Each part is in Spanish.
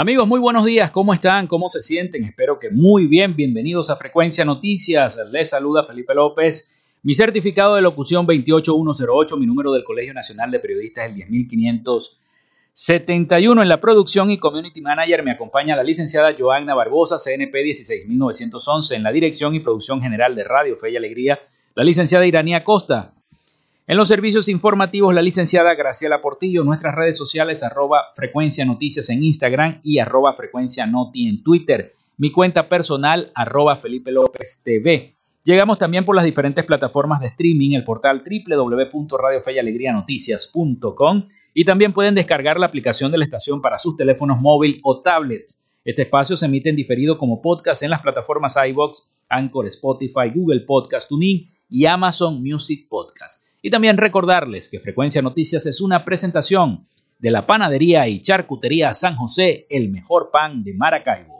Amigos, muy buenos días. ¿Cómo están? ¿Cómo se sienten? Espero que muy bien. Bienvenidos a Frecuencia Noticias. Les saluda Felipe López. Mi certificado de locución 28108, mi número del Colegio Nacional de Periodistas el 10571. En la producción y community manager me acompaña la licenciada Joanna Barbosa, CNP 16911. En la dirección y producción general de Radio Fe y Alegría, la licenciada Iranía Costa. En los servicios informativos, la licenciada Graciela Portillo, nuestras redes sociales, arroba frecuencia noticias en Instagram y arroba frecuencia noti en Twitter. Mi cuenta personal, arroba Felipe López TV. Llegamos también por las diferentes plataformas de streaming, el portal www.radiofeyalegrianoticias.com y también pueden descargar la aplicación de la estación para sus teléfonos móvil o tablets. Este espacio se emite en diferido como podcast en las plataformas iBox, Anchor, Spotify, Google Podcast, TuneIn y Amazon Music Podcast. Y también recordarles que Frecuencia Noticias es una presentación de la panadería y charcutería San José, el mejor pan de Maracaibo.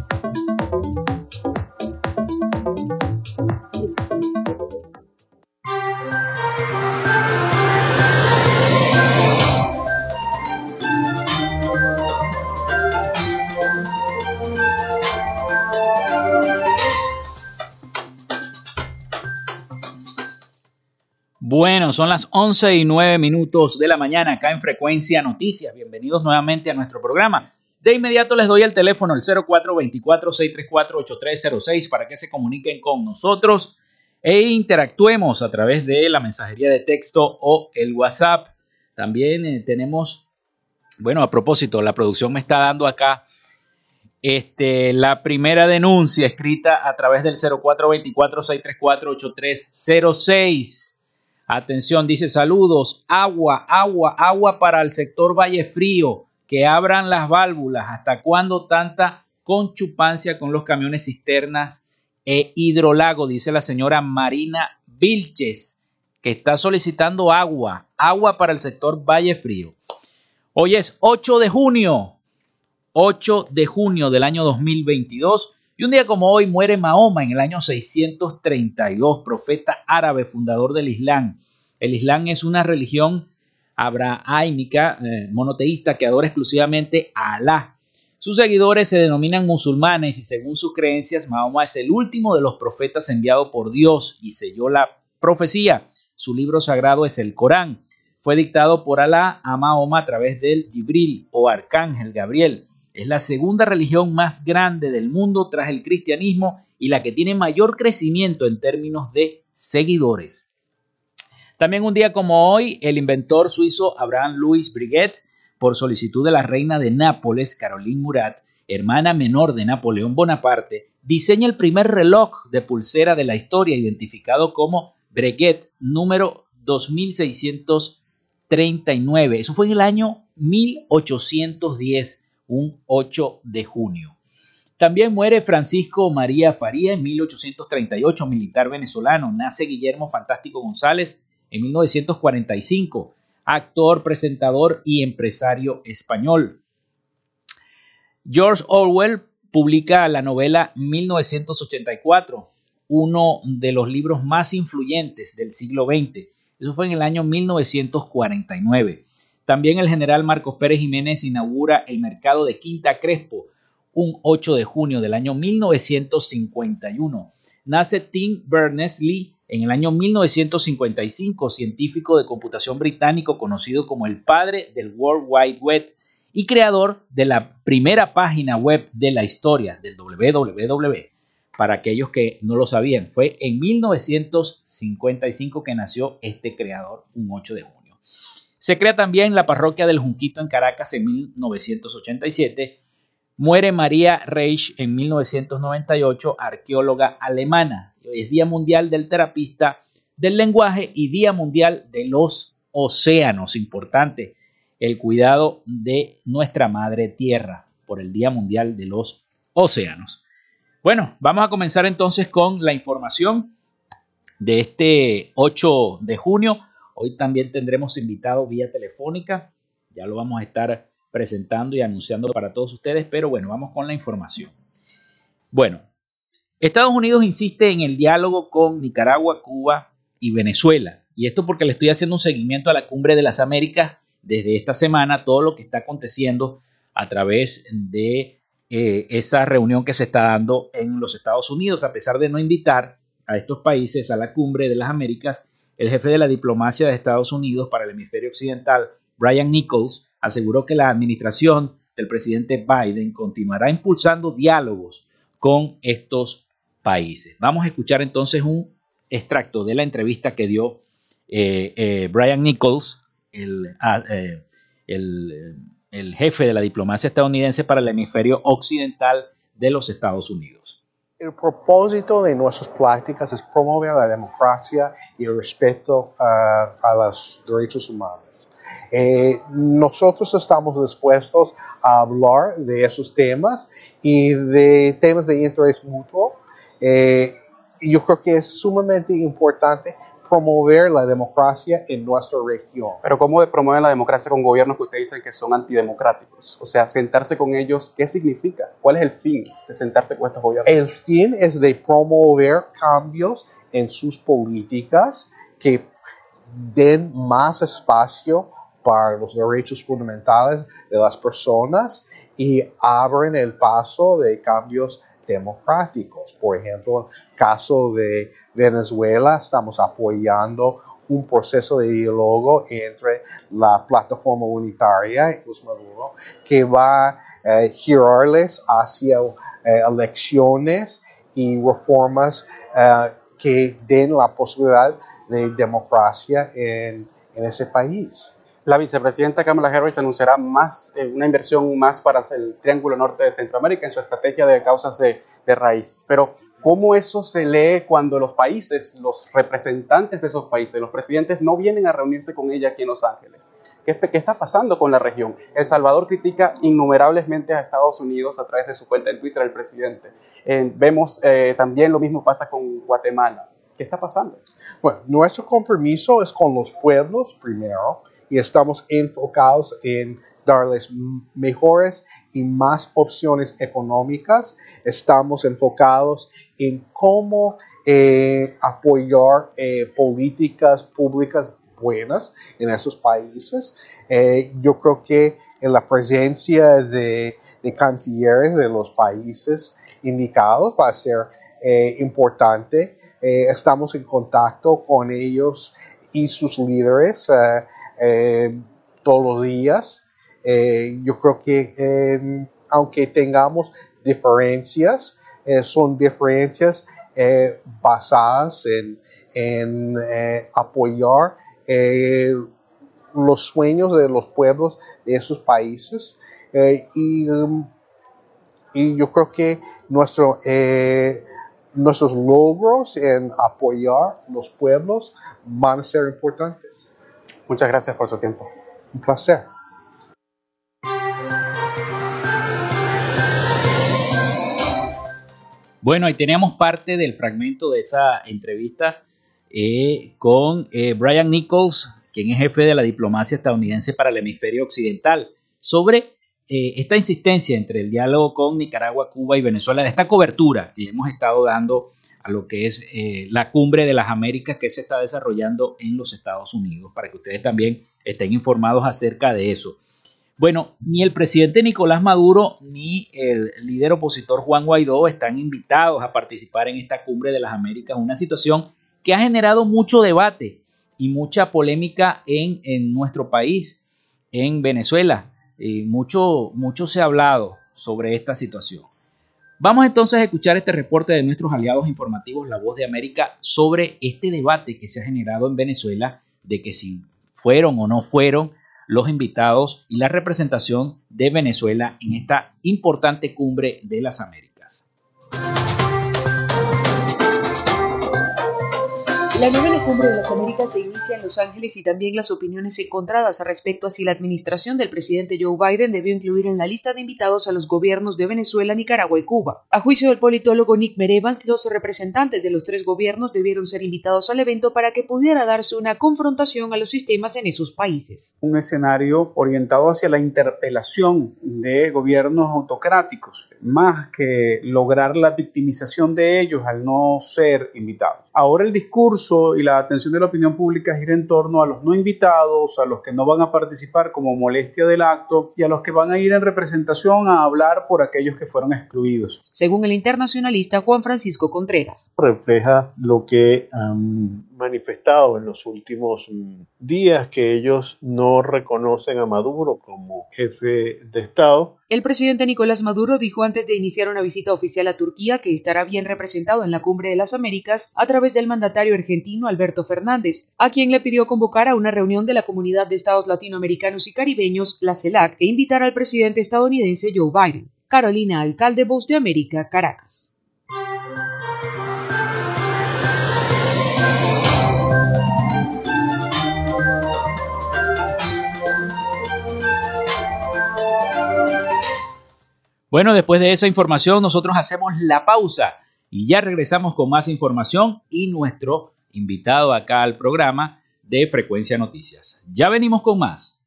Son las 11 y 9 minutos de la mañana acá en Frecuencia Noticias. Bienvenidos nuevamente a nuestro programa. De inmediato les doy el teléfono, el 0424-634-8306, para que se comuniquen con nosotros e interactuemos a través de la mensajería de texto o el WhatsApp. También eh, tenemos, bueno, a propósito, la producción me está dando acá este, la primera denuncia escrita a través del 0424-634-8306 Atención, dice saludos, agua, agua, agua para el sector Valle Frío, que abran las válvulas. ¿Hasta cuándo tanta conchupancia con los camiones cisternas e hidrolago? Dice la señora Marina Vilches, que está solicitando agua, agua para el sector Valle Frío. Hoy es 8 de junio, 8 de junio del año 2022. Y un día como hoy muere Mahoma en el año 632, profeta árabe, fundador del Islam. El Islam es una religión abrahámica, eh, monoteísta, que adora exclusivamente a Alá. Sus seguidores se denominan musulmanes y según sus creencias, Mahoma es el último de los profetas enviado por Dios y selló la profecía. Su libro sagrado es el Corán. Fue dictado por Alá a Mahoma a través del Jibril o Arcángel Gabriel. Es la segunda religión más grande del mundo tras el cristianismo y la que tiene mayor crecimiento en términos de seguidores. También un día como hoy, el inventor suizo Abraham Louis Briguet, por solicitud de la reina de Nápoles, Caroline Murat, hermana menor de Napoleón Bonaparte, diseña el primer reloj de pulsera de la historia identificado como Breguet número 2639. Eso fue en el año 1810, un 8 de junio. También muere Francisco María Faría en 1838, militar venezolano. Nace Guillermo Fantástico González en 1945, actor, presentador y empresario español. George Orwell publica la novela 1984, uno de los libros más influyentes del siglo XX. Eso fue en el año 1949. También el general Marcos Pérez Jiménez inaugura el mercado de Quinta Crespo, un 8 de junio del año 1951. Nace Tim Berners-Lee en el año 1955, científico de computación británico conocido como el padre del World Wide Web y creador de la primera página web de la historia del www. Para aquellos que no lo sabían, fue en 1955 que nació este creador, un 8 de junio. Se crea también la parroquia del Junquito en Caracas en 1987. Muere María Reich en 1998, arqueóloga alemana es Día Mundial del Terapista del Lenguaje y Día Mundial de los Océanos. Importante el cuidado de nuestra madre tierra por el Día Mundial de los Océanos. Bueno, vamos a comenzar entonces con la información de este 8 de junio. Hoy también tendremos invitado vía telefónica. Ya lo vamos a estar presentando y anunciando para todos ustedes, pero bueno, vamos con la información. Bueno, Estados Unidos insiste en el diálogo con Nicaragua, Cuba y Venezuela. Y esto porque le estoy haciendo un seguimiento a la cumbre de las Américas desde esta semana, todo lo que está aconteciendo a través de eh, esa reunión que se está dando en los Estados Unidos, a pesar de no invitar a estos países a la cumbre de las Américas, el jefe de la diplomacia de Estados Unidos para el hemisferio occidental, Brian Nichols, aseguró que la administración del presidente Biden continuará impulsando diálogos con estos países. Vamos a escuchar entonces un extracto de la entrevista que dio eh, eh, Brian Nichols, ah, eh, el, el, jefe de la diplomacia estadounidense para el hemisferio occidental de los Estados Unidos. El propósito de nuestras prácticas es promover la democracia y el respeto a los derechos humanos. nosotros estamos dispuestos a hablar de esos temas y de temas de interés mutuo eh, yo creo que es sumamente importante promover la democracia en nuestra región. Pero ¿cómo promover la democracia con gobiernos que ustedes dicen que son antidemocráticos? O sea, sentarse con ellos, ¿qué significa? ¿Cuál es el fin de sentarse con estos gobiernos? El fin es de promover cambios en sus políticas que den más espacio para los derechos fundamentales de las personas y abren el paso de cambios democráticos. Por ejemplo, en el caso de Venezuela, estamos apoyando un proceso de diálogo entre la plataforma unitaria y Maduro que va a eh, girarles hacia eh, elecciones y reformas eh, que den la posibilidad de democracia en, en ese país. La vicepresidenta Kamala Harris anunciará más, eh, una inversión más para el Triángulo Norte de Centroamérica en su estrategia de causas de, raíz. Pero, ¿cómo eso se lee cuando los países, los representantes de esos países, los presidentes no vienen a reunirse con ella aquí en Los Ángeles? ¿Qué, está pasando con la región? El Salvador critica innumerablemente a Estados Unidos a través de su cuenta en Twitter el presidente. vemos eh, también lo mismo pasa con Guatemala. ¿Qué está pasando? Bueno, nuestro compromiso es con los pueblos primero y estamos enfocados en darles mejores y más opciones económicas. Estamos enfocados en cómo eh, apoyar eh, políticas públicas buenas en esos países. Eh, yo creo que en la presencia de, de, cancilleres de los países indicados va a ser importante. Estamos en contacto con ellos y sus líderes todos los días. yo creo que em, aunque tengamos diferencias, son diferencias basadas en, apoyar los sueños de los pueblos de esos países. Eh, y, yo creo que nuestro, eh, nuestros logros en apoyar los pueblos van a ser importantes. Muchas gracias por su tiempo. Un placer. Bueno, ahí teníamos parte del fragmento de esa entrevista eh, con Brian Nichols, quien es jefe de la diplomacia estadounidense para el hemisferio occidental, sobre eh, esta insistencia entre el diálogo con Nicaragua, Cuba y Venezuela, de esta cobertura que hemos estado dando a lo que es eh, la cumbre de las Américas que se está desarrollando en los Estados Unidos, para que ustedes también estén informados acerca de eso. Bueno, ni el presidente Nicolás Maduro ni el líder opositor Juan Guaidó están invitados a participar en esta cumbre de las Américas, una situación que ha generado mucho debate y mucha polémica en, nuestro país, en Venezuela. Eh, mucho, mucho se ha hablado sobre esta situación. Vamos entonces a escuchar este reporte de nuestros aliados informativos, La Voz de América, sobre este debate que se ha generado en Venezuela de que si fueron o no fueron los invitados y la representación de Venezuela en esta importante cumbre de las Américas. La novena cumbre de las Américas se inicia en Los Ángeles y también las opiniones encontradas respecto a si la administración del presidente Joe Biden debió incluir en la lista de invitados a los gobiernos de Venezuela, Nicaragua y Cuba. A juicio del politólogo Nick Merevans, los representantes de los tres gobiernos debieron ser invitados al evento para que pudiera darse una confrontación a los sistemas en esos países. Un escenario orientado hacia la interpelación de gobiernos autocráticos, más que lograr la victimización de ellos al no ser invitados. Ahora el discurso y la atención de la opinión pública gira en torno a los no invitados, a los que no van a participar como molestia del acto y a los que van a ir en representación a hablar por aquellos que fueron excluidos. Según el internacionalista Juan Francisco Contreras. Refleja lo que han manifestado en los últimos mm, días que ellos no reconocen a Maduro como jefe de Estado. El presidente Nicolás Maduro dijo antes de iniciar una visita oficial a Turquía que estará bien representado en la Cumbre de las Américas a través del mandatario argentino Alberto Fernández, a quien le pidió convocar a una reunión de la Comunidad de Estados Latinoamericanos y Caribeños, la CELAC, e invitar al presidente estadounidense Joe Biden. Carolina Alcalde, Voz de América, Caracas. Bueno, después de esa información nosotros hacemos la pausa y ya regresamos con más información y nuestro invitado acá al programa de Frecuencia Noticias. Ya venimos con más.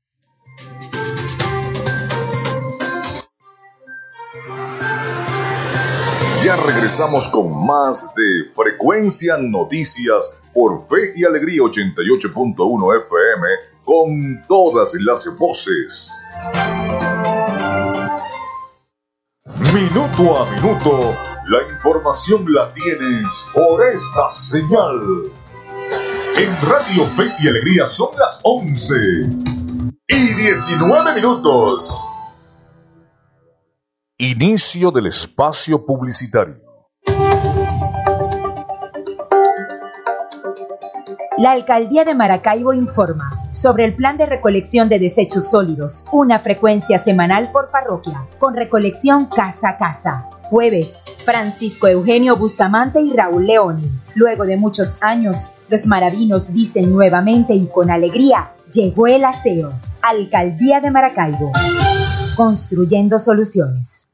Ya regresamos con más de Frecuencia Noticias por Fe y Alegría 88.1 FM con todas las voces. Minuto a minuto, la información la tienes por esta señal. En Radio Fe y Alegría son las 11 y 19 minutos. Inicio del espacio publicitario. La Alcaldía de Maracaibo informa sobre el plan de recolección de desechos sólidos, una frecuencia semanal por parroquia, con recolección casa a casa. Jueves, Francisco Eugenio Bustamante y Raúl León. Luego de muchos años, los maravinos dicen nuevamente y con alegría, llegó el aseo. Alcaldía de Maracaibo. Construyendo soluciones.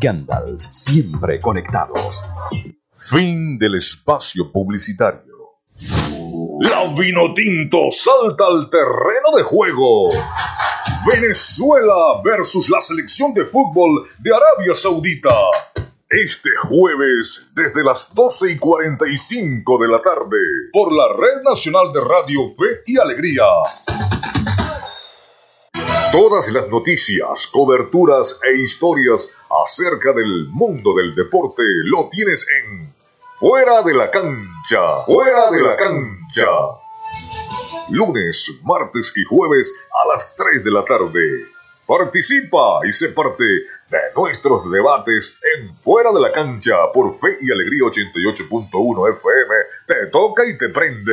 Gandalf, siempre conectados. Fin del espacio publicitario. La Vinotinto salta al terreno de juego. Venezuela versus la selección de fútbol de Arabia Saudita. Este jueves, desde las 12 y 45 de la tarde, por la Red Nacional de Radio Fe y Alegría. Todas las noticias, coberturas e historias acerca del mundo del deporte lo tienes en Fuera de la cancha, fuera de la cancha. Lunes, martes y jueves a las 3 de la tarde. Participa y sé parte de nuestros debates en Fuera de la Cancha por Fe y Alegría 88.1 FM. Te toca y te prende.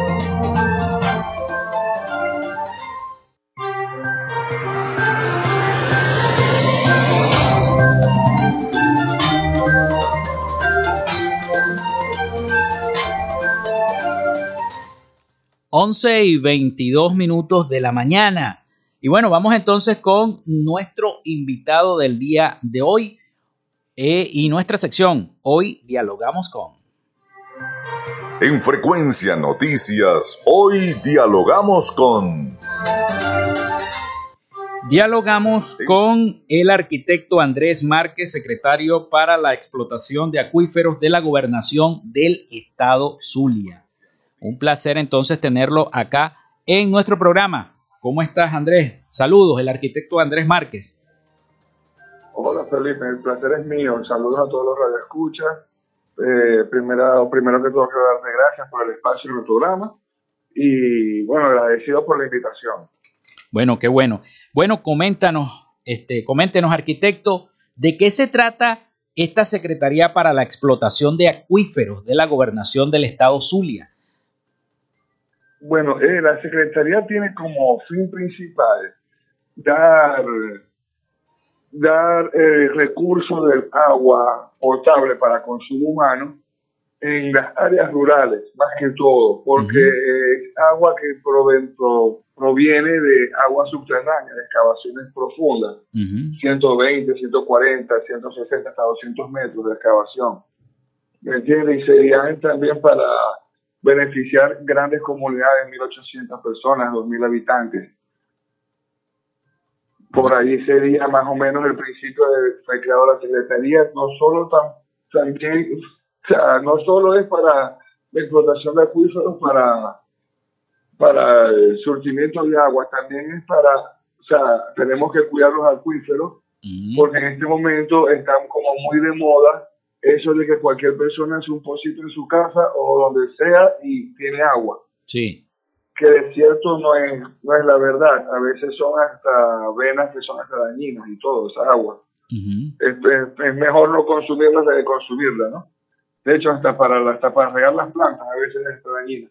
Once y 22 minutos de la mañana. Y bueno, vamos entonces con nuestro invitado del día de hoy eh, y nuestra sección. Hoy dialogamos con. En Frecuencia Noticias, hoy dialogamos con. Dialogamos con el arquitecto Andrés Márquez, secretario para la explotación de acuíferos de la gobernación del estado Zulia. Un placer entonces tenerlo acá en nuestro programa. ¿Cómo estás, Andrés? Saludos, el arquitecto Andrés Márquez. Hola, Felipe, el placer es mío. Saludos a todos los radioescuchas. Eh, primero, primero que todo, quiero darte gracias por el espacio en el programa y, bueno, agradecido por la invitación. Bueno, qué bueno. Bueno, coméntanos, este, coméntenos, arquitecto, ¿de qué se trata esta Secretaría para la Explotación de Acuíferos de la Gobernación del Estado Zulia? Bueno, eh, la Secretaría tiene como fin principal dar, dar eh, recursos del agua potable para consumo humano en las áreas rurales, más que todo, porque es agua que proviene de agua subterránea, de excavaciones profundas, 120, 140, 160, hasta 200 metros de excavación. ¿Me entiendes? Y serían también para beneficiar grandes comunidades, 1.800 personas, 2.000 habitantes. Por ahí sería más o menos el principio de fue creado la Secretaría, no solo también, o sea, no solo es para la explotación de acuíferos, para, para el surtimiento de agua, también es para, o sea, tenemos que cuidar los acuíferos, porque en este momento están como muy de moda eso de que cualquier persona hace un pocito en su casa o donde sea y tiene agua. Sí. Que de cierto no es, no es la verdad. A veces son hasta venas que son hasta dañinas y todo, esa agua. es, mejor no consumirla que de consumirla, ¿no? De hecho, hasta para, hasta para regar las plantas a veces es dañina.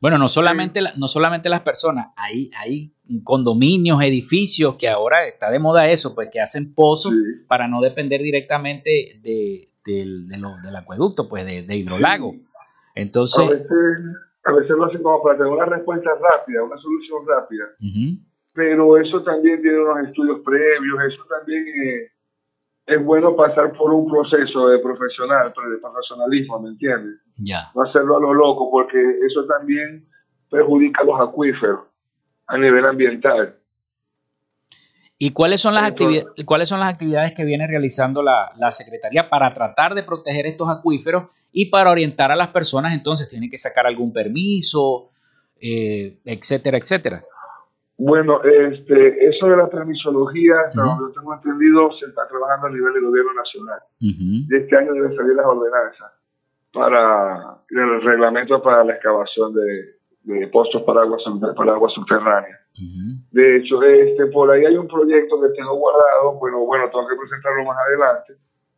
Bueno, no solamente, no solamente las personas, hay, hay condominios, edificios que ahora está de moda eso, pues que hacen pozos para no depender directamente de, del, del acueducto, pues de, hidrolago. Entonces... A veces, lo hacen como para tener una respuesta rápida, una solución rápida. Pero eso también tiene unos estudios previos, eso también eh, es bueno pasar por un proceso de profesional, de profesionalismo, ¿me entiendes? Ya. No hacerlo a lo loco, porque eso también perjudica a los acuíferos a nivel ambiental. ¿Y cuáles son las, actividades, cuáles son las actividades que viene realizando la, la, Secretaría para tratar de proteger estos acuíferos y para orientar a las personas? Entonces, ¿tienen que sacar algún permiso, eh, etcétera, etcétera? Bueno, este, eso de la permisología, hasta donde yo tengo entendido, se está trabajando a nivel del gobierno nacional. Y este año deben salir las ordenanzas para el reglamento para la excavación de, de pozos para agua, para agua subterránea. De hecho, este, por ahí hay un proyecto que tengo guardado, bueno, bueno, tengo que presentarlo más adelante,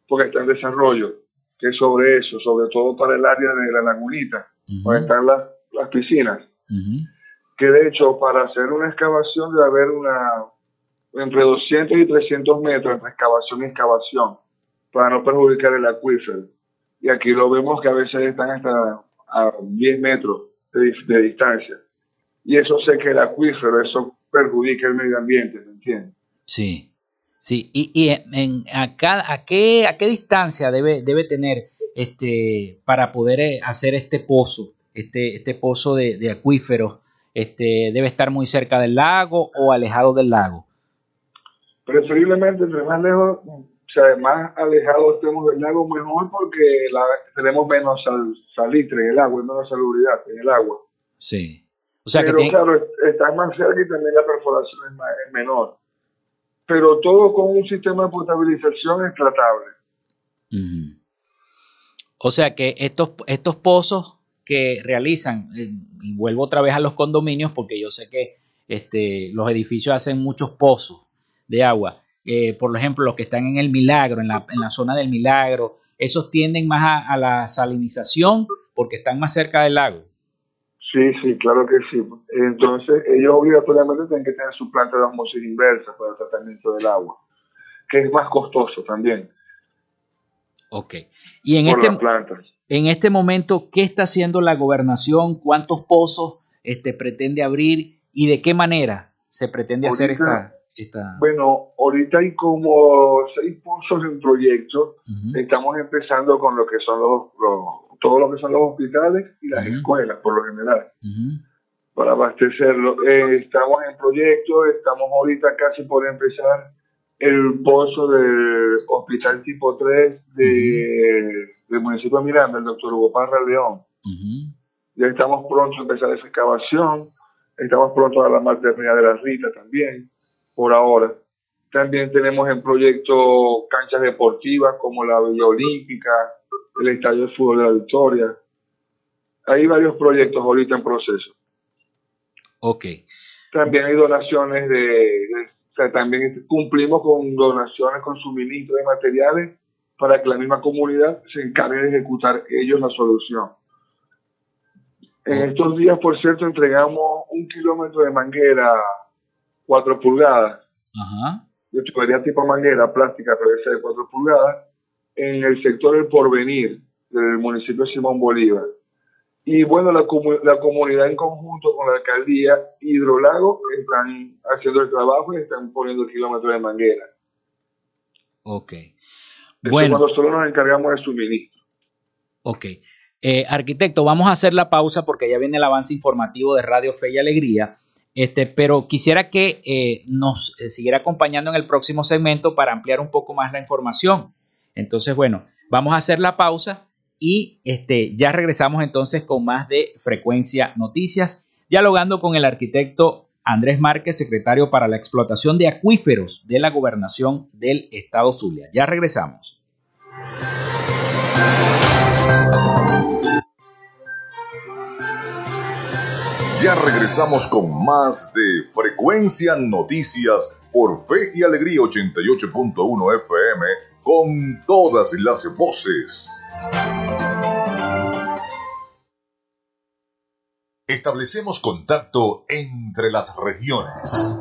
porque está en desarrollo, que es sobre eso, sobre todo para el área de la lagunita, donde están las, las piscinas que de hecho para hacer una excavación debe haber una entre 200 y 300 metros entre excavación y excavación para no perjudicar el acuífero. Y aquí lo vemos que a veces están hasta a 10 metros de, distancia. Y eso sé que el acuífero, eso perjudica el medio ambiente, ¿me entiendes? Sí, sí. ¿Y, y en, a, a, qué, a qué distancia debe, debe tener este, para poder eh, hacer este pozo, este, este pozo de, de acuíferos este, debe estar muy cerca del lago o alejado del lago? Preferiblemente, entre más lejos, sea, más alejado estemos del lago, mejor porque tenemos menos salitre en el agua, menos salubridad en el agua. Sí. O sea Pero claro, está más cerca y también la perforación es, menor. Pero todo con un sistema de potabilización es tratable. O sea que estos, estos pozos que realizan, eh, y vuelvo otra vez a los condominios porque yo sé que este, los edificios hacen muchos pozos de agua. Eh, por ejemplo, los que están en el Milagro, en la, en la zona del Milagro, esos tienden más a, la salinización porque están más cerca del lago. Sí, sí, claro que sí. Entonces, ellos obligatoriamente tienen que tener su planta de osmosis inversa para el tratamiento del agua, que es más costoso también. Ok. Y en este, en este momento, ¿qué está haciendo la gobernación? ¿Cuántos pozos este, pretende abrir y de qué manera se pretende hacer esta, esta, Bueno, ahorita hay como seis pozos en proyecto. Estamos empezando con lo que son los, todo lo que son los hospitales y las escuelas, por lo general, para abastecerlo. Eh, estamos en proyecto, estamos ahorita casi por empezar el pozo del hospital tipo 3 de, del municipio de Miranda, el doctor Hugo Parra León. Ya estamos pronto a empezar esa excavación, estamos pronto a la maternidad de la Rita también, por ahora. También tenemos en proyecto canchas deportivas como la Villa Olímpica, el Estadio de Fútbol de la Victoria. Hay varios proyectos ahorita en proceso. Ok. También hay donaciones de sea, también cumplimos con donaciones, con suministro de materiales para que la misma comunidad se encargue de ejecutar ellos la solución. En estos días, por cierto, entregamos un kilómetro de manguera 4 pulgadas, de tubería tipo manguera plástica PVC de 4 pulgadas, en el sector El Porvenir del municipio de Simón Bolívar. Y bueno, la, la comunidad en conjunto con la alcaldía Hidrolago están haciendo el trabajo y están poniendo kilómetros de manguera. Ok. bueno. Cuando solo nos encargamos de suministro. Ok. Eh, arquitecto, vamos a hacer la pausa porque ya viene el avance informativo de Radio Fe y Alegría. Este, pero quisiera que eh, nos eh, siguiera acompañando en el próximo segmento para ampliar un poco más la información. Entonces, bueno, vamos a hacer la pausa y este, ya regresamos entonces con más de Frecuencia Noticias, dialogando con el arquitecto Andrés Márquez, secretario para la explotación de acuíferos de la gobernación del estado Zulia. Ya regresamos. Ya regresamos con más de Frecuencia Noticias por Fe y Alegría 88.1 FM con todas las voces. Establecemos contacto entre las regiones.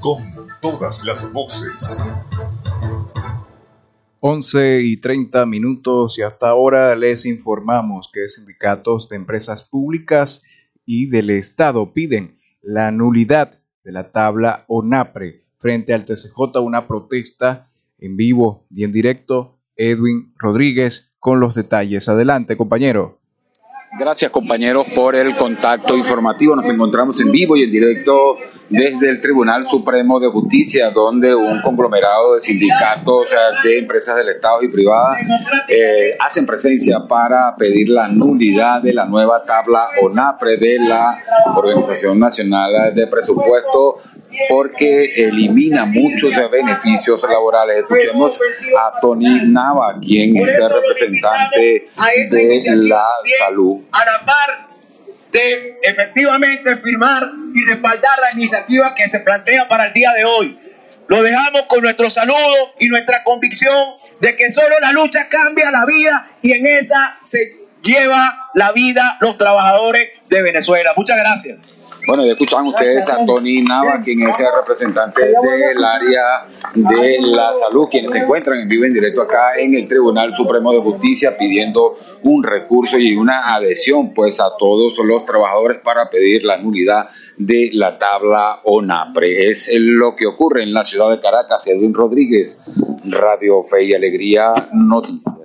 con todas las voces. 11 y 30 minutos y hasta ahora les informamos que sindicatos de empresas públicas y del Estado piden la nulidad de la tabla ONAPRE frente al TCJ, una protesta en vivo y en directo. Edwin Rodríguez con los detalles. Adelante, compañero. Gracias compañeros por el contacto informativo. Nos encontramos en vivo y en directo desde el Tribunal Supremo de Justicia, donde un conglomerado de sindicatos de empresas del Estado y privadas eh, hacen presencia para pedir la nulidad de la nueva tabla ONAPRE de la Organización Nacional de Presupuesto porque elimina muchos beneficios laborales. Escuchemos a Tony Nava, quien es el representante de la salud. A la par de efectivamente firmar y respaldar la iniciativa que se plantea para el día de hoy. Lo dejamos con nuestro saludo y nuestra convicción de que solo la lucha cambia la vida y en esa se lleva la vida los trabajadores de Venezuela. Muchas gracias. Bueno, ya escuchaban ustedes a Tony Nava, quien es el representante del área de la salud, quienes se encuentran en vivo en directo acá en el Tribunal Supremo de Justicia pidiendo un recurso y una adhesión pues a todos los trabajadores para pedir la nulidad de la tabla ONAPRE. Es lo que ocurre en la ciudad de Caracas. Edwin Rodríguez, Radio Fe y Alegría Noticias.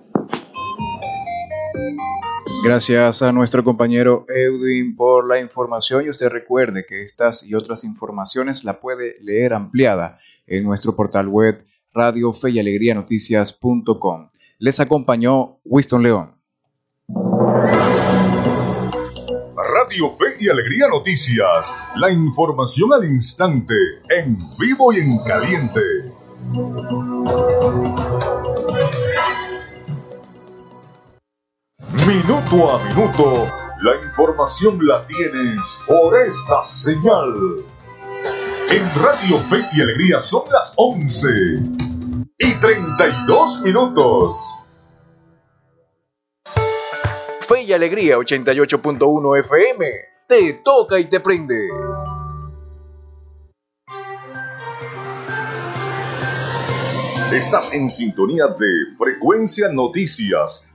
Gracias a nuestro compañero Edwin por la información y usted recuerde que estas y otras informaciones la puede leer ampliada en nuestro portal web radio fe y alegría noticias.com. Les acompañó Winston León. Radio Fe y Alegría Noticias, la información al instante, en vivo y en caliente. Minuto a minuto, la información la tienes por esta señal. En Radio Fe y Alegría son las 11 y 32 minutos. Fe y Alegría 88.1 FM. Te toca y te prende. Estás en sintonía de Frecuencia Noticias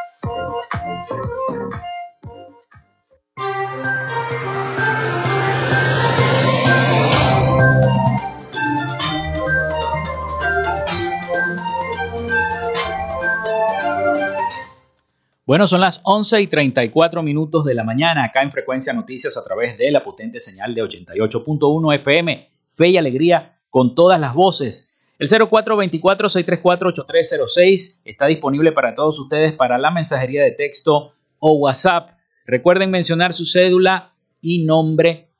Bueno, son las 11 y 34 minutos de la mañana acá en Frecuencia Noticias a través de la potente señal de 88.1 FM. Fe y alegría con todas las voces. El 0424-634-8306 está disponible para todos ustedes para la mensajería de texto o WhatsApp. Recuerden mencionar su cédula y nombre.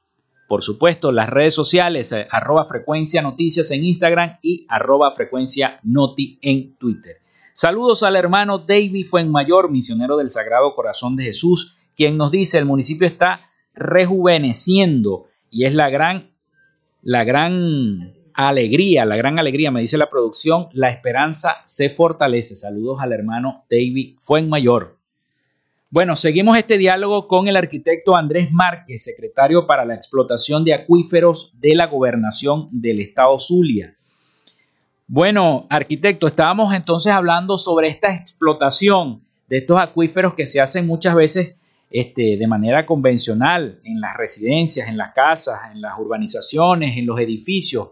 Por supuesto, las redes sociales, eh, arroba frecuencia noticias en Instagram y arroba frecuencia noti en Twitter. Saludos al hermano David Fuenmayor, misionero del Sagrado Corazón de Jesús, quien nos dice el municipio está rejuveneciendo y es la gran, la gran alegría, la gran alegría, me dice la producción, la esperanza se fortalece. Saludos al hermano David Fuenmayor. Bueno, seguimos este diálogo con el arquitecto Andrés Márquez, secretario para la explotación de acuíferos de la gobernación del estado Zulia. Bueno, arquitecto, estábamos entonces hablando sobre esta explotación de estos acuíferos que se hacen muchas veces este, de manera convencional en las residencias, en las casas, en las urbanizaciones, en los edificios.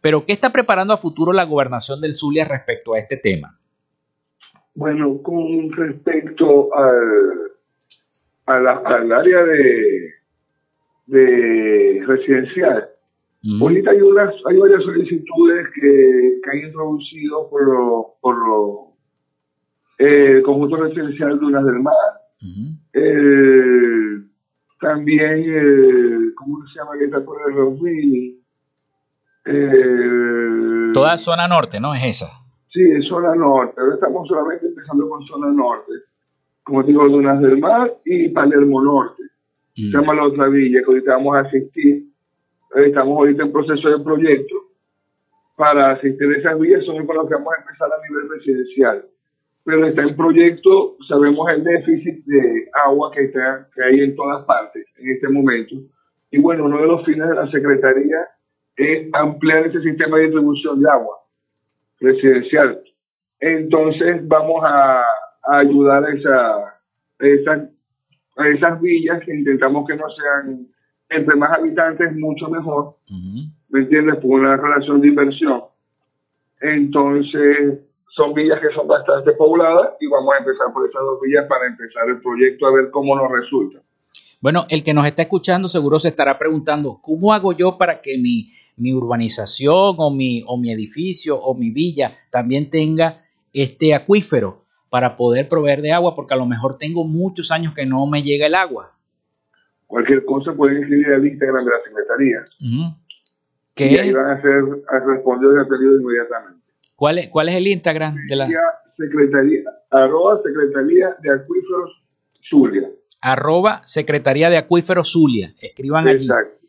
Pero, ¿qué está preparando a futuro la gobernación del Zulia respecto a este tema? Bueno, con respecto al, al área de, de residencial, ahorita hay, unas, hay varias solicitudes que, que han introducido por, lo, por lo, eh, el conjunto residencial de Dunas del Mar. también, eh, ¿cómo se llama? Que está por el Rosville. Toda zona norte, ¿no? Es esa. Sí, es zona norte. Ahora estamos solamente empezando con zona norte. Como digo, Dunas del Mar y Palermo Norte. Se llama la otra villa que ahorita vamos a asistir. Estamos ahorita en proceso de proyecto para asistir a esas villas, son para lo que vamos a empezar a nivel residencial. Pero está en proyecto, sabemos el déficit de agua que, está, que hay en todas partes en este momento. Y bueno, uno de los fines de la Secretaría es ampliar ese sistema de distribución de agua residencial. Entonces vamos a, ayudar a, esa, a, esas villas que intentamos que no sean entre más habitantes mucho mejor, ¿me entiendes? Por una relación de inversión. Entonces son villas que son bastante pobladas y vamos a empezar por esas dos villas para empezar el proyecto a ver cómo nos resulta. Bueno, el que nos está escuchando seguro se estará preguntando, ¿cómo hago yo para que mi mi urbanización o mi, o mi edificio o mi villa también tenga este acuífero para poder proveer de agua, porque a lo mejor tengo muchos años que no me llega el agua. Cualquier cosa pueden escribir al Instagram de la Secretaría. ¿Qué? Y ahí van a ser respondidos y atendidos inmediatamente. ¿Cuál es, ¿Cuál es el Instagram de la Secretaría? Arroba Secretaría de Acuíferos Zulia. Arroba Secretaría de Acuíferos Zulia. Escriban allí.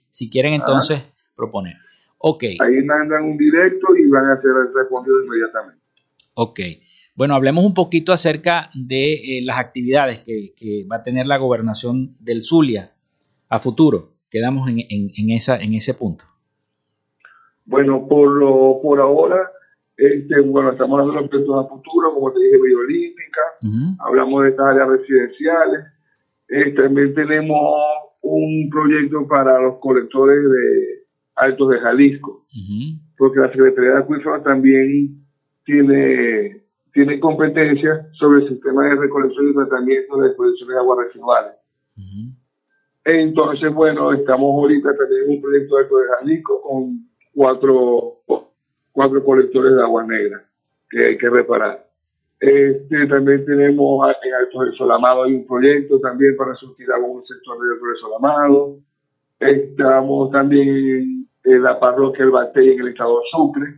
Si quieren entonces proponer. Ok. Ahí mandan un directo y van a ser respondidos inmediatamente. Ok. Bueno, hablemos un poquito acerca de eh, las actividades que, va a tener la gobernación del Zulia a futuro. Quedamos en, en, esa, en ese punto. Bueno, por, lo, por ahora, este, bueno, estamos hablando de los proyectos a futuro, como te dije, bioolímpica, hablamos de estas áreas residenciales. Eh, también tenemos un proyecto para los colectores de Altos de Jalisco, porque la Secretaría de Acuíferos también tiene, tiene competencia sobre el sistema de recolección y tratamiento de exposiciones de aguas residuales. Entonces, bueno, estamos ahorita en un proyecto de Altos de Jalisco con cuatro, cuatro colectores de agua negra que hay que reparar. Este, también tenemos en Altos de Solamado hay un proyecto también para surtir un sector de Solamado. Estamos también en la parroquia El Batey en el estado de Sucre.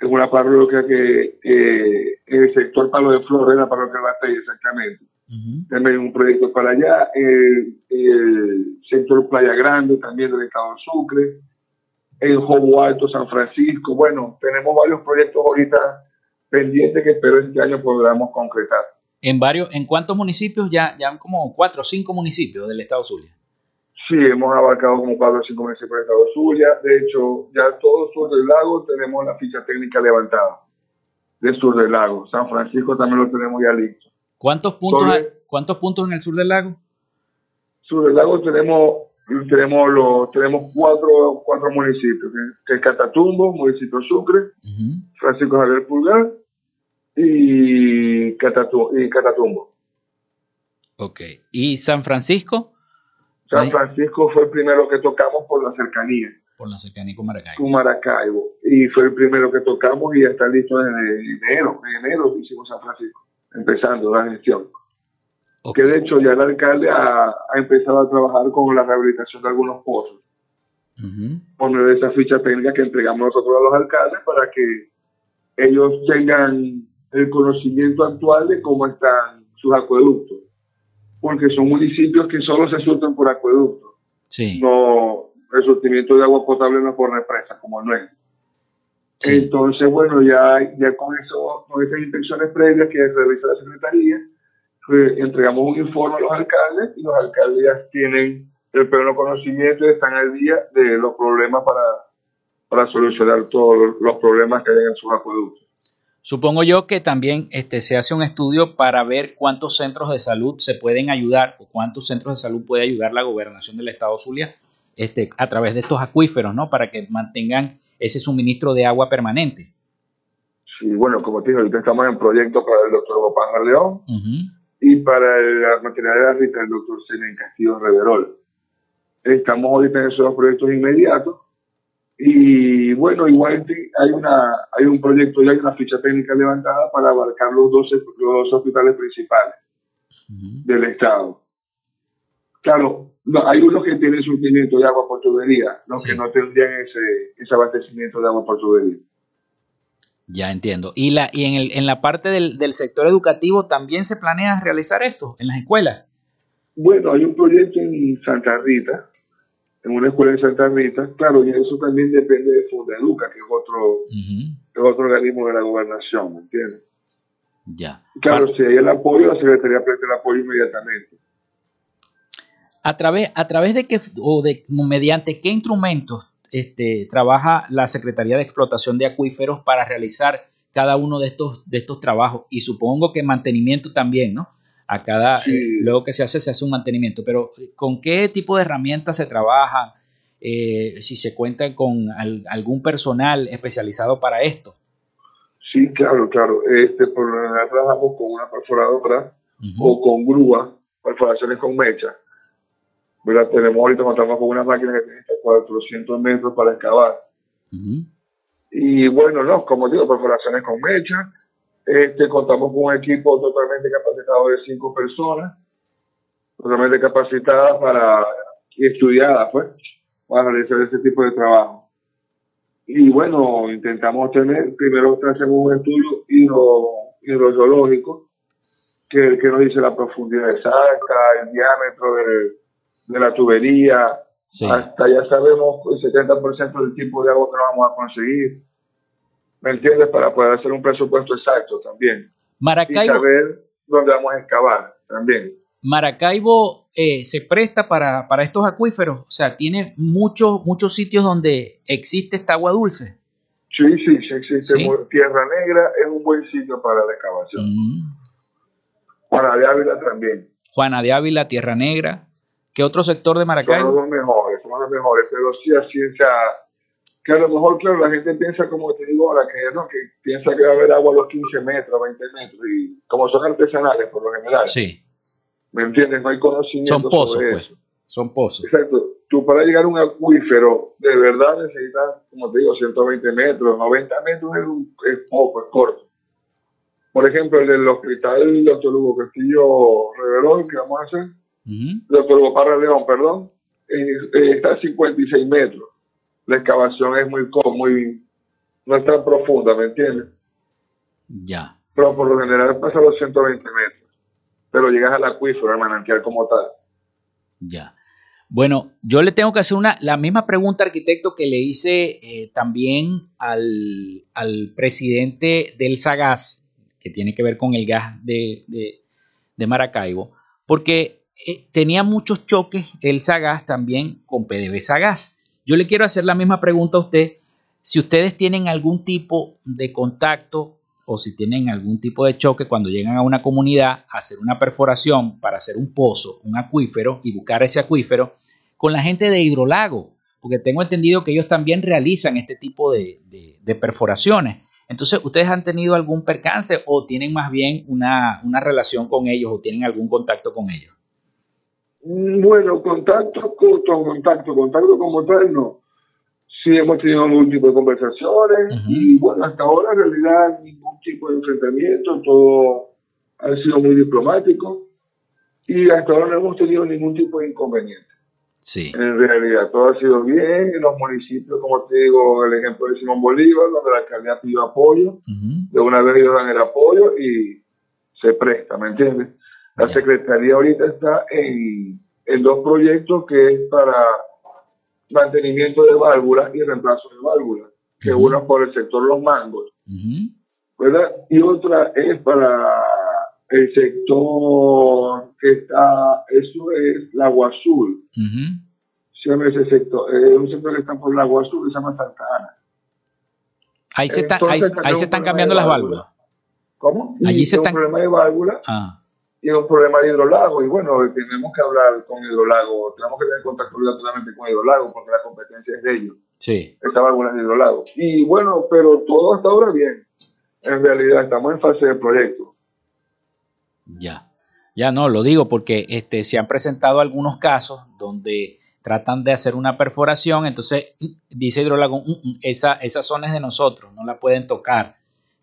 Es una parroquia que en el sector Palo de Flores, la parroquia El Batey exactamente. También un proyecto para allá. El, el, sector Playa Grande también del estado de Sucre. En Jobo Alto, San Francisco. Bueno, tenemos varios proyectos ahorita pendientes que espero este año podamos concretar. ¿En varios, en cuántos municipios? Ya, ya como cuatro o cinco municipios del estado Zulia. Sí, hemos abarcado como cuatro o cinco municipios del estado Zulia. De hecho, ya todo sur del lago tenemos la ficha técnica levantada. Del sur del lago. San Francisco también lo tenemos ya listo. ¿Cuántos puntos, hay, ¿cuántos puntos en el sur del lago? Sur del lago tenemos tenemos los tenemos cuatro, cuatro municipios, que es Catatumbo, municipio Sucre, Francisco Javier Pulgar y, y Catatumbo. Ok. ¿Y San Francisco? San Francisco fue el primero que tocamos por la cercanía. Por la cercanía con Maracaibo. Con Maracaibo. Y fue el primero que tocamos y ya está listo en enero. En enero hicimos San Francisco, empezando la gestión. Que de hecho ya el alcalde ha, empezado a trabajar con la rehabilitación de algunos pozos. Poner esa ficha técnica que entregamos nosotros a los alcaldes para que ellos tengan el conocimiento actual de cómo están sus acueductos porque son municipios que solo se surten por acueducto. Sí. No, el surtimiento de agua potable no es por represa, como no es. Entonces, bueno, ya, ya con eso, con esas inspecciones previas que realiza la Secretaría, pues, entregamos un informe a los alcaldes y los alcaldes ya tienen el pleno conocimiento y están al día de los problemas para, para solucionar todos los problemas que hay en sus acueductos. Supongo yo que también este, se hace un estudio para ver cuántos centros de salud se pueden ayudar o cuántos centros de salud puede ayudar la gobernación del estado Zulia este, a través de estos acuíferos, ¿no? Para que mantengan ese suministro de agua permanente. Sí, bueno, como te digo, ahorita estamos en proyecto para el doctor Gopán León y para la maternidad de el doctor Senen Castillo Reverol. Estamos ahorita en esos dos proyectos inmediatos y bueno, igual hay una hay un proyecto y hay una ficha técnica levantada para abarcar los dos, los hospitales principales del estado. Claro, hay unos que tienen surtimiento de agua por tubería, los que no tendrían ese, ese abastecimiento de agua por tubería. Ya entiendo. Y, la, y en, el, en la parte del, del sector educativo también se planea realizar esto en las escuelas. Bueno, hay un proyecto en Santa Rita, en una escuela en Santa Rita, claro, y eso también depende de Fundeduca, que es otro, otro organismo de la gobernación, ¿me entiendes? Ya. Claro, si hay el apoyo, la Secretaría presta el apoyo inmediatamente. ¿A través, a través de qué, o de mediante qué instrumentos este, trabaja la Secretaría de Explotación de Acuíferos para realizar cada uno de estos, de estos trabajos? Y supongo que mantenimiento también, ¿no? a cada, eh, luego que se hace, se hace un mantenimiento. Pero, eh, ¿con qué tipo de herramientas se trabaja? Eh, si se cuenta con algún personal especializado para esto. Sí, claro, claro. Este, por lo general trabajamos con una perforadora o con grúa, perforaciones con mecha. ¿Verdad? Tenemos ahorita, contamos con una máquina que tiene 400 metros para excavar. Y bueno, no, como digo, perforaciones con mecha, este, contamos con un equipo totalmente capacitado de cinco personas, totalmente capacitadas para y estudiadas, pues, para realizar ese tipo de trabajo. Y bueno, intentamos tener, primero hacemos un estudio hidro, hidrogeológico, que, que nos dice la profundidad exacta, el diámetro de, de la tubería, hasta ya sabemos el 70% del tipo de agua que vamos a conseguir ¿me entiendes? Para poder hacer un presupuesto exacto también. Maracaibo, y saber dónde vamos a excavar también. Maracaibo eh, se presta para, para, estos acuíferos, o sea, tiene muchos muchos sitios donde existe esta agua dulce. Sí, sí, sí existe. Tierra Negra es un buen sitio para la excavación. Mm. Juana de Ávila también. Juana de Ávila, Tierra Negra. ¿Qué otro sector de Maracaibo? Son los mejores, son los mejores, pero sí a ciencia que a lo mejor, claro, la gente piensa, como te digo ahora, que, ¿no? que piensa que va a haber agua a los 15 metros, 20 metros, y como son artesanales por lo general. Sí. ¿Me entiendes? No hay conocimiento son pozos, sobre pues. eso. Son pozos. Exacto. Tú para llegar a un acuífero, de verdad necesitas, como te digo, 120 metros, 90 metros es, poco, es corto. Por ejemplo, el del hospital doctor Hugo Castillo Reverón, que vamos a hacer, doctor Hugo Parra León, perdón, está a 56 metros la excavación es muy, muy, no es tan profunda, ¿me entiendes? Ya. Pero por lo general pasa los 120 metros, pero llegas al acuífero, al manantial como tal. Ya. Bueno, yo le tengo que hacer una, la misma pregunta, arquitecto, que le hice eh, también al, al, presidente del SAGAS, que tiene que ver con el gas de, de, Maracaibo, porque eh, tenía muchos choques el SAGAS también con PDVSA Gas. Yo le quiero hacer la misma pregunta a usted. Si ustedes tienen algún tipo de contacto o si tienen algún tipo de choque cuando llegan a una comunidad a hacer una perforación para hacer un pozo, un acuífero y buscar ese acuífero con la gente de hidrolago, porque tengo entendido que ellos también realizan este tipo de, perforaciones. Entonces, ¿ustedes han tenido algún percance o tienen más bien una, una relación con ellos o tienen algún contacto con ellos? Bueno, contacto, contacto, contacto como tal, no. Sí hemos tenido algún tipo de conversaciones y bueno, hasta ahora en realidad ningún tipo de enfrentamiento, todo ha sido muy diplomático y hasta ahora no hemos tenido ningún tipo de inconveniente. Sí. En realidad, todo ha sido bien. En los municipios, como te digo, el ejemplo de Simón Bolívar, donde la alcaldía pidió apoyo, de una vez ellos dan el apoyo y se presta, ¿me entiendes? La Secretaría ahorita está en, dos proyectos que es para mantenimiento de válvulas y reemplazo de válvulas, que uno es por el sector Los Mangos, ¿verdad? Y otra es para el sector que está, eso es Lago Azul. Se llama ese sector, es un sector que está por Lago Azul se llama Santa Ana. Ahí se, está, ahí, ahí se están cambiando las válvulas. ¿Cómo? Allí y se es están- un problema de válvula Ah, y un problema de hidrolago. Y bueno, tenemos que hablar con hidrolago, tenemos que tener contacto obligatoriamente con hidrolago porque la competencia es de ellos. sí. Esta válvula es de hidrolago. Y bueno, pero todo hasta ahora bien. En realidad estamos en fase de proyecto. Ya, ya no, lo digo porque este, se han presentado algunos casos donde tratan de hacer una perforación, entonces dice Hidrolago, "Mm, mm, esa, esa zona es de nosotros, no la pueden tocar,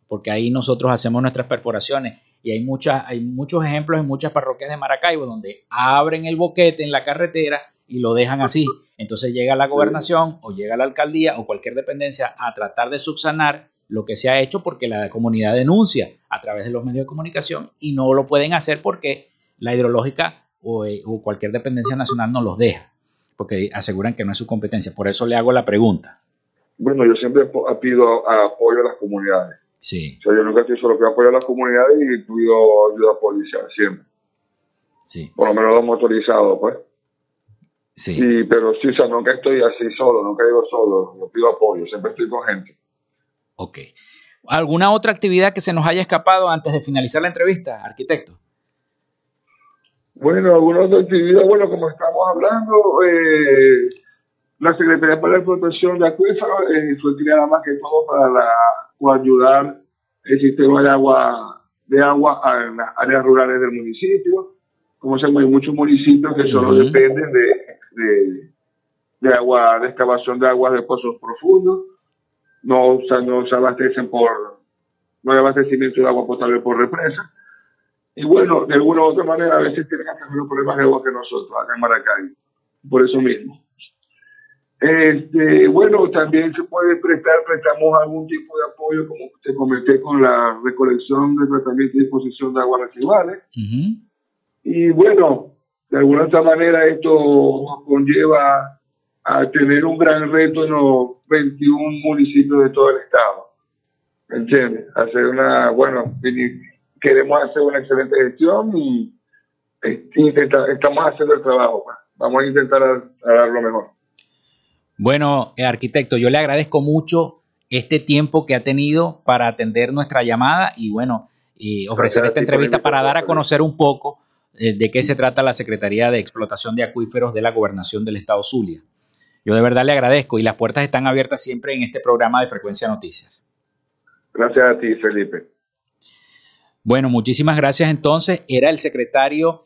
porque ahí nosotros hacemos nuestras perforaciones. Y hay, muchas, hay muchos ejemplos en muchas parroquias de Maracaibo donde abren el boquete en la carretera y lo dejan así. Entonces llega la gobernación o llega la alcaldía o cualquier dependencia a tratar de subsanar lo que se ha hecho porque la comunidad denuncia a través de los medios de comunicación y no lo pueden hacer porque la hidrológica o, eh, o cualquier dependencia nacional no los deja, porque aseguran que no es su competencia. Por eso le hago la pregunta. Bueno, yo siempre pido apoyo a las comunidades. Sí, O sea, yo nunca estoy solo pido apoyo a las comunidades y pido ayuda policial, siempre. sí, Por lo menos los motorizados, pues. sí. Y, pero sí, o sea, nunca estoy así solo, nunca digo solo, yo pido apoyo, siempre estoy con gente. Ok. ¿Alguna otra actividad que se nos haya escapado antes de finalizar la entrevista, arquitecto? Bueno, algunas otras actividades, bueno, como estamos hablando, eh, la Secretaría para la Protección de Acuíferos eh, fue creada más que todo para la, para ayudar el sistema de agua de agua en las áreas rurales del municipio. Como sabemos, hay muchos municipios que solo dependen de, de, de agua, de excavación de aguas de pozos profundos. No, o sea, no se abastecen por, no hay abastecimiento de agua potable por represa. Y bueno, de alguna u otra manera a veces tienen hasta menos problemas de agua que nosotros acá en Maracay. Por eso mismo. Este, bueno, también se puede prestar, prestamos algún tipo de apoyo, como te comenté, con la recolección de tratamiento y disposición de aguas residuales. Y bueno, de alguna otra manera esto nos conlleva a tener un gran reto en los 21 municipios de todo el estado. ¿Me entiendes? Hacer una, bueno, queremos hacer una excelente gestión y intenta- estamos haciendo el trabajo. pues. Vamos a intentar a- a dar lo mejor. Bueno, eh, arquitecto, yo le agradezco mucho este tiempo que ha tenido para atender nuestra llamada y bueno, y ofrecer Gracias a esta entrevista para dar a conocer un poco eh, de qué se trata la Secretaría de Explotación de Acuíferos de la Gobernación del Estado Zulia. Yo de verdad le agradezco y las puertas están abiertas siempre en este programa de Frecuencia Noticias. Gracias a ti, Felipe. Bueno, muchísimas gracias. Entonces, era el secretario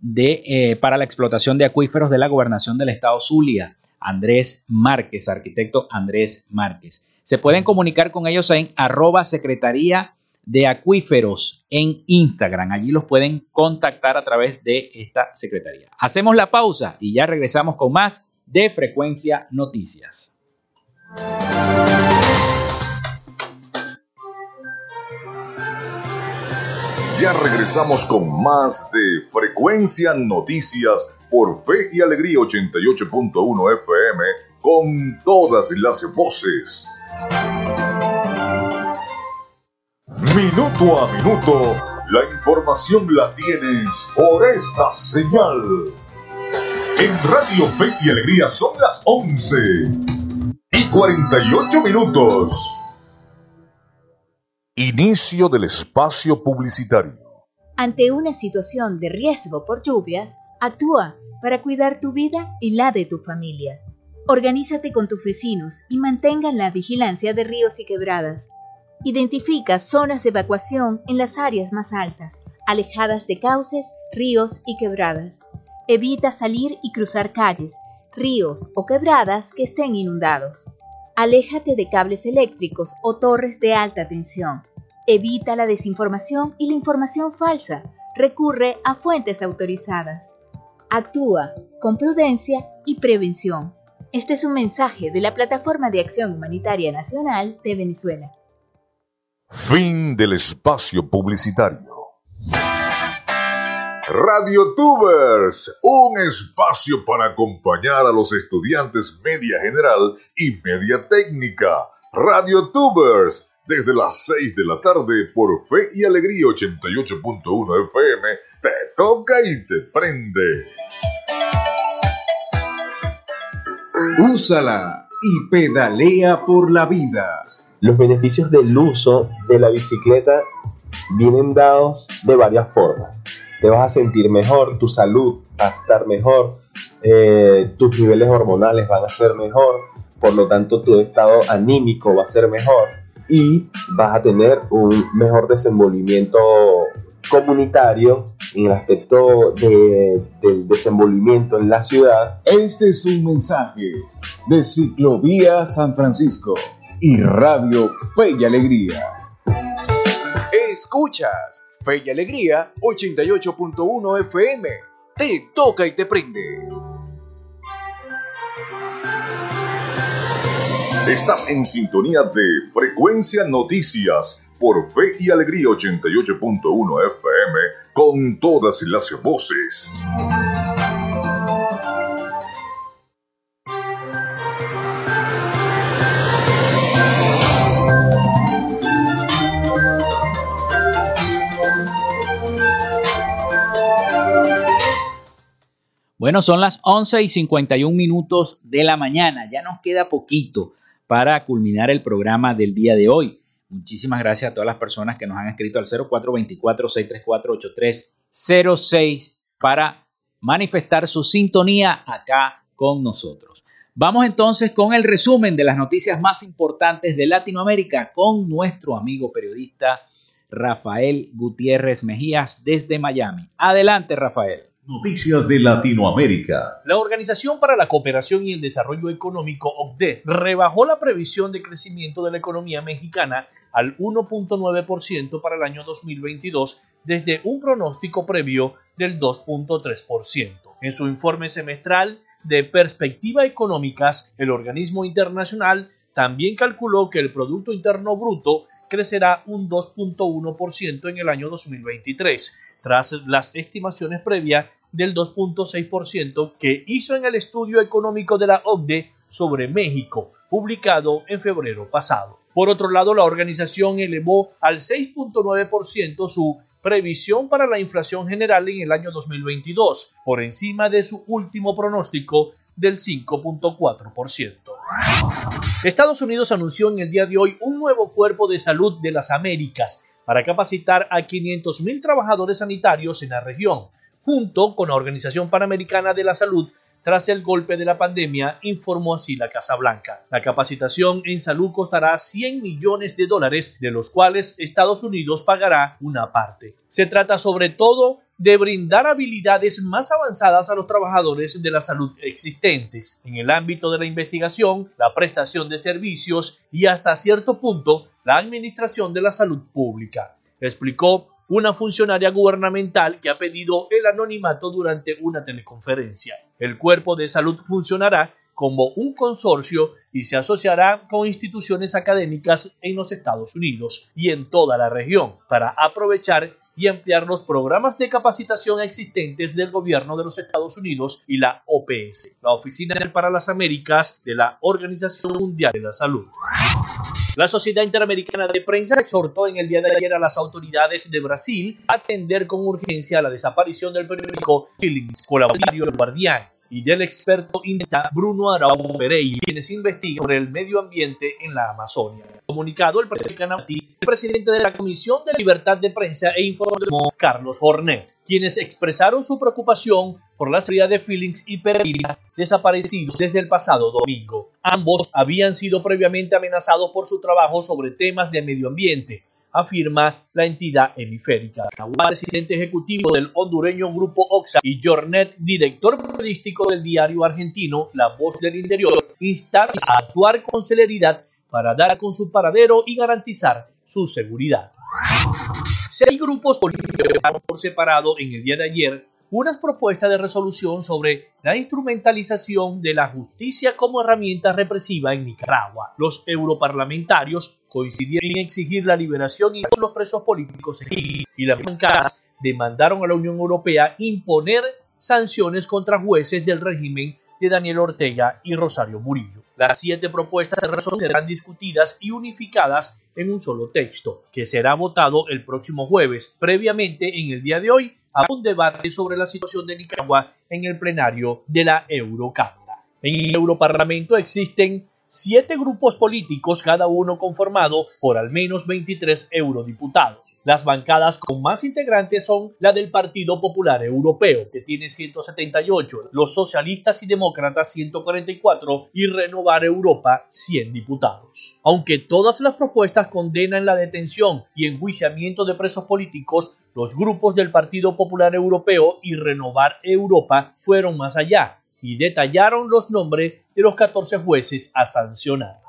de, eh, para la explotación de acuíferos de la gobernación del estado Zulia, Andrés Márquez, arquitecto Andrés Márquez. Se pueden comunicar con ellos en arroba secretaría de acuíferos en Instagram. Allí los pueden contactar a través de esta secretaría. Hacemos la pausa y ya regresamos con más de Frecuencia Noticias. Ya regresamos con más de Frecuencia Noticias por Fe y Alegría 88.1 FM con todas las voces. Minuto a minuto, la información la tienes por esta señal. En Radio Fe y Alegría son las 11 y 48 minutos. Inicio del espacio publicitario. Ante una situación de riesgo por lluvias, actúa para cuidar tu vida y la de tu familia. Organízate con tus vecinos y mantengan la vigilancia de ríos y quebradas. Identifica zonas de evacuación en las áreas más altas, alejadas de cauces, ríos y quebradas. Evita salir y cruzar calles, ríos o quebradas que estén inundados. Aléjate de cables eléctricos o torres de alta tensión. Evita la desinformación y la información falsa. Recurre a fuentes autorizadas. Actúa con prudencia y prevención. Este es un mensaje de la Plataforma de Acción Humanitaria Nacional de Venezuela. Fin del espacio publicitario. Radio Tubers, un espacio para acompañar a los estudiantes media general y media técnica. Radio Tubers, desde las 6 de la tarde por Fe y Alegría 88.1 FM, te toca y te prende. Úsala y pedalea por la vida. Los beneficios del uso de la bicicleta vienen dados de varias formas. Te vas a sentir mejor, tu salud va a estar mejor, eh, tus niveles hormonales van a ser mejor, por lo tanto tu estado anímico va a ser mejor y vas a tener un mejor desenvolvimiento comunitario en el aspecto de, del desenvolvimiento en la ciudad. Este es un mensaje de Ciclovía San Francisco y Radio Fe y Alegría. Escuchas Fe y Alegría 88.1 FM. Te toca y te prende. Estás en sintonía de Frecuencia Noticias por Fe y Alegría 88.1 FM con todas las voces. Bueno, son las 11 y 51 minutos de la mañana. Ya nos queda poquito para culminar el programa del día de hoy. Muchísimas gracias a todas las personas que nos han escrito al 0424-634-8306 para manifestar su sintonía acá con nosotros. Vamos entonces con el resumen de las noticias más importantes de Latinoamérica con nuestro amigo periodista Rafael Gutiérrez Mejías desde Miami. Adelante, Rafael. Noticias de Latinoamérica. La Organización para la Cooperación y el Desarrollo Económico, OCDE, rebajó la previsión de crecimiento de la economía mexicana al 1.9% para el año 2022 desde un pronóstico previo del 2.3%. En su informe semestral de perspectiva económicas, el organismo internacional también calculó que el Producto Interno Bruto crecerá un 2.1% en el año 2023, tras las estimaciones previas del 2.6% que hizo en el estudio económico de la OCDE sobre México, publicado en febrero pasado. Por otro lado, la organización elevó al 6.9% su previsión para la inflación general en el año 2022, por encima de su último pronóstico del 5.4%. Estados Unidos anunció en el día de hoy un nuevo cuerpo de salud de las Américas para capacitar a 500.000 trabajadores sanitarios en la región, junto con la Organización Panamericana de la Salud tras el golpe de la pandemia, informó así la Casa Blanca. La capacitación en salud costará 100 millones de dólares, de los cuales Estados Unidos pagará una parte. Se trata sobre todo de brindar habilidades más avanzadas a los trabajadores de la salud existentes en el ámbito de la investigación, la prestación de servicios y hasta cierto punto la administración de la salud pública, explicó una funcionaria gubernamental que ha pedido el anonimato durante una teleconferencia. El cuerpo de salud funcionará como un consorcio y se asociará con instituciones académicas en los Estados Unidos y en toda la región para aprovechar y ampliar los programas de capacitación existentes del gobierno de los Estados Unidos y la OPS, la Oficina para las Américas de la Organización Mundial de la Salud. La Sociedad Interamericana de Prensa exhortó en el día de ayer a las autoridades de Brasil a atender con urgencia la desaparición del periódico Feelings, colaboratorio del Guardián, y del experto indígena Bruno Araujo Pereira, quienes investigan sobre el medio ambiente en la Amazonia. Comunicado el presidente, de la Comisión de Libertad de Prensa e Información, Carlos Hornet, quienes expresaron su preocupación por la salida de Feelings y Pereira desaparecidos desde el pasado domingo. Ambos habían sido previamente amenazados por su trabajo sobre temas de medio ambiente, afirma la entidad hemisférica. El presidente ejecutivo del hondureño Grupo Oxa y Jornet, director periodístico del diario argentino La Voz del Interior, instaron a actuar con celeridad para dar con su paradero y garantizar su seguridad. Seis grupos políticos por separado en el día de ayer unas propuestas de resolución sobre la instrumentalización de la justicia como herramienta represiva en Nicaragua. Los europarlamentarios coincidieron en exigir la liberación y los presos políticos y las bancadas demandaron a la Unión Europea imponer sanciones contra jueces del régimen de Daniel Ortega y Rosario Murillo. Las siete propuestas de resolución serán discutidas y unificadas en un solo texto, que será votado el próximo jueves. Previamente, en el día de hoy, a un debate sobre la situación de Nicaragua en el plenario de la Eurocámara. En el Europarlamento existen siete grupos políticos, cada uno conformado por al menos 23 eurodiputados. Las bancadas con más integrantes son la del Partido Popular Europeo, que tiene 178, los socialistas y demócratas 144 y Renovar Europa 100 diputados. Aunque todas las propuestas condenan la detención y enjuiciamiento de presos políticos, los grupos del Partido Popular Europeo y Renovar Europa fueron más allá y detallaron los nombres de los 14 jueces a sancionar.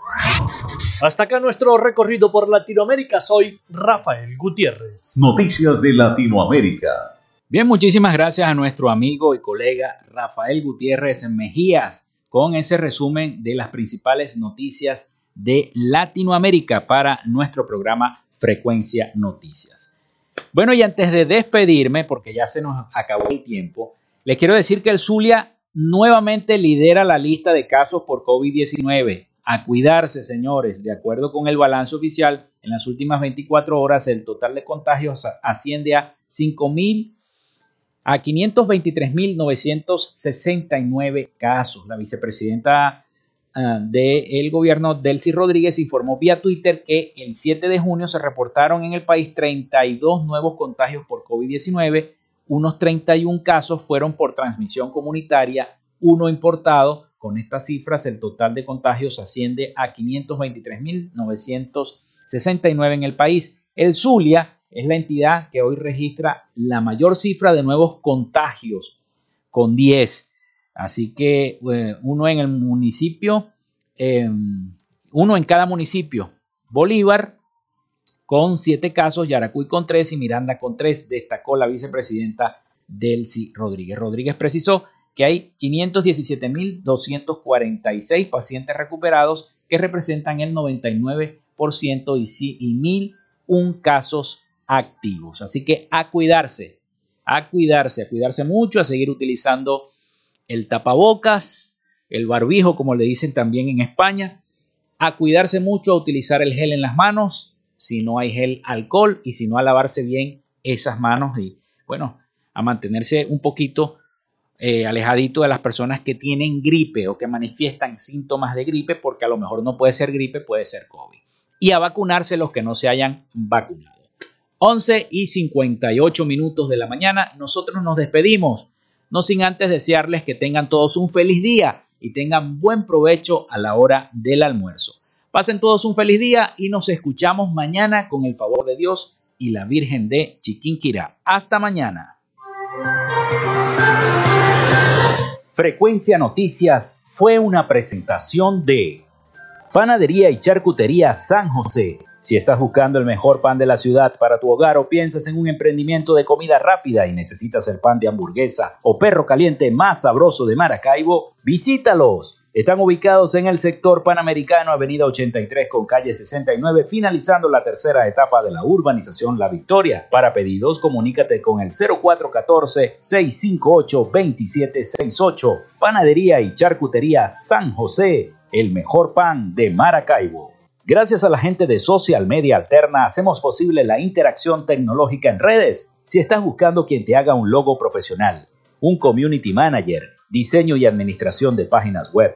Hasta acá nuestro recorrido por Latinoamérica. Soy Rafael Gutiérrez. Noticias de Latinoamérica. Bien, muchísimas gracias a nuestro amigo y colega Rafael Gutiérrez Mejías con ese resumen de las principales noticias de Latinoamérica para nuestro programa Frecuencia Noticias. Bueno, y antes de despedirme, porque ya se nos acabó el tiempo, les quiero decir que el Zulia nuevamente lidera la lista de casos por COVID-19. A cuidarse, señores. De acuerdo con el balance oficial, en las últimas 24 horas el total de contagios asciende a 5.000 a 523.969 casos. La vicepresidenta uh, del gobierno, Delcy Rodríguez, informó vía Twitter que el 7 de junio se reportaron en el país 32 nuevos contagios por COVID-19 unos 31 casos fueron por transmisión comunitaria, uno importado. Con estas cifras, el total de contagios asciende a 523.969 en el país. El Zulia es la entidad que hoy registra la mayor cifra de nuevos contagios, con 10. Así que eh, uno en el municipio, em, uno en cada municipio. Bolívar, con siete casos, Yaracuy con tres y Miranda con tres, destacó la vicepresidenta Delcy Rodríguez. Rodríguez precisó que hay 517.246 pacientes recuperados que representan el 99% y, y 1.001 casos activos. Así que a cuidarse, a cuidarse, a cuidarse mucho, a seguir utilizando el tapabocas, el barbijo, como le dicen también en España, a cuidarse mucho, a utilizar el gel en las manos, si no hay gel alcohol y si no a lavarse bien esas manos y bueno, a mantenerse un poquito eh, alejadito de las personas que tienen gripe o que manifiestan síntomas de gripe porque a lo mejor no puede ser gripe, puede ser COVID. Y a vacunarse los que no se hayan vacunado. 11 y 58 minutos de la mañana, nosotros nos despedimos, no sin antes desearles que tengan todos un feliz día y tengan buen provecho a la hora del almuerzo. Pasen todos un feliz día y nos escuchamos mañana con el favor de Dios y la Virgen de Chiquinquirá. Hasta mañana. Frecuencia Noticias fue una presentación de Panadería y Charcutería San José si estás buscando el mejor pan de la ciudad para tu hogar o piensas en un emprendimiento de comida rápida y necesitas el pan de hamburguesa o perro caliente más sabroso de Maracaibo, visítalos. Están ubicados en el sector panamericano, Avenida 83 con calle 69, finalizando la tercera etapa de la urbanización La Victoria. Para pedidos, comunícate con el 0414-658-2768. Panadería y Charcutería San José, el mejor pan de Maracaibo. Gracias a la gente de Social Media Alterna hacemos posible la interacción tecnológica en redes. Si estás buscando quien te haga un logo profesional, un community manager, diseño y administración de páginas web,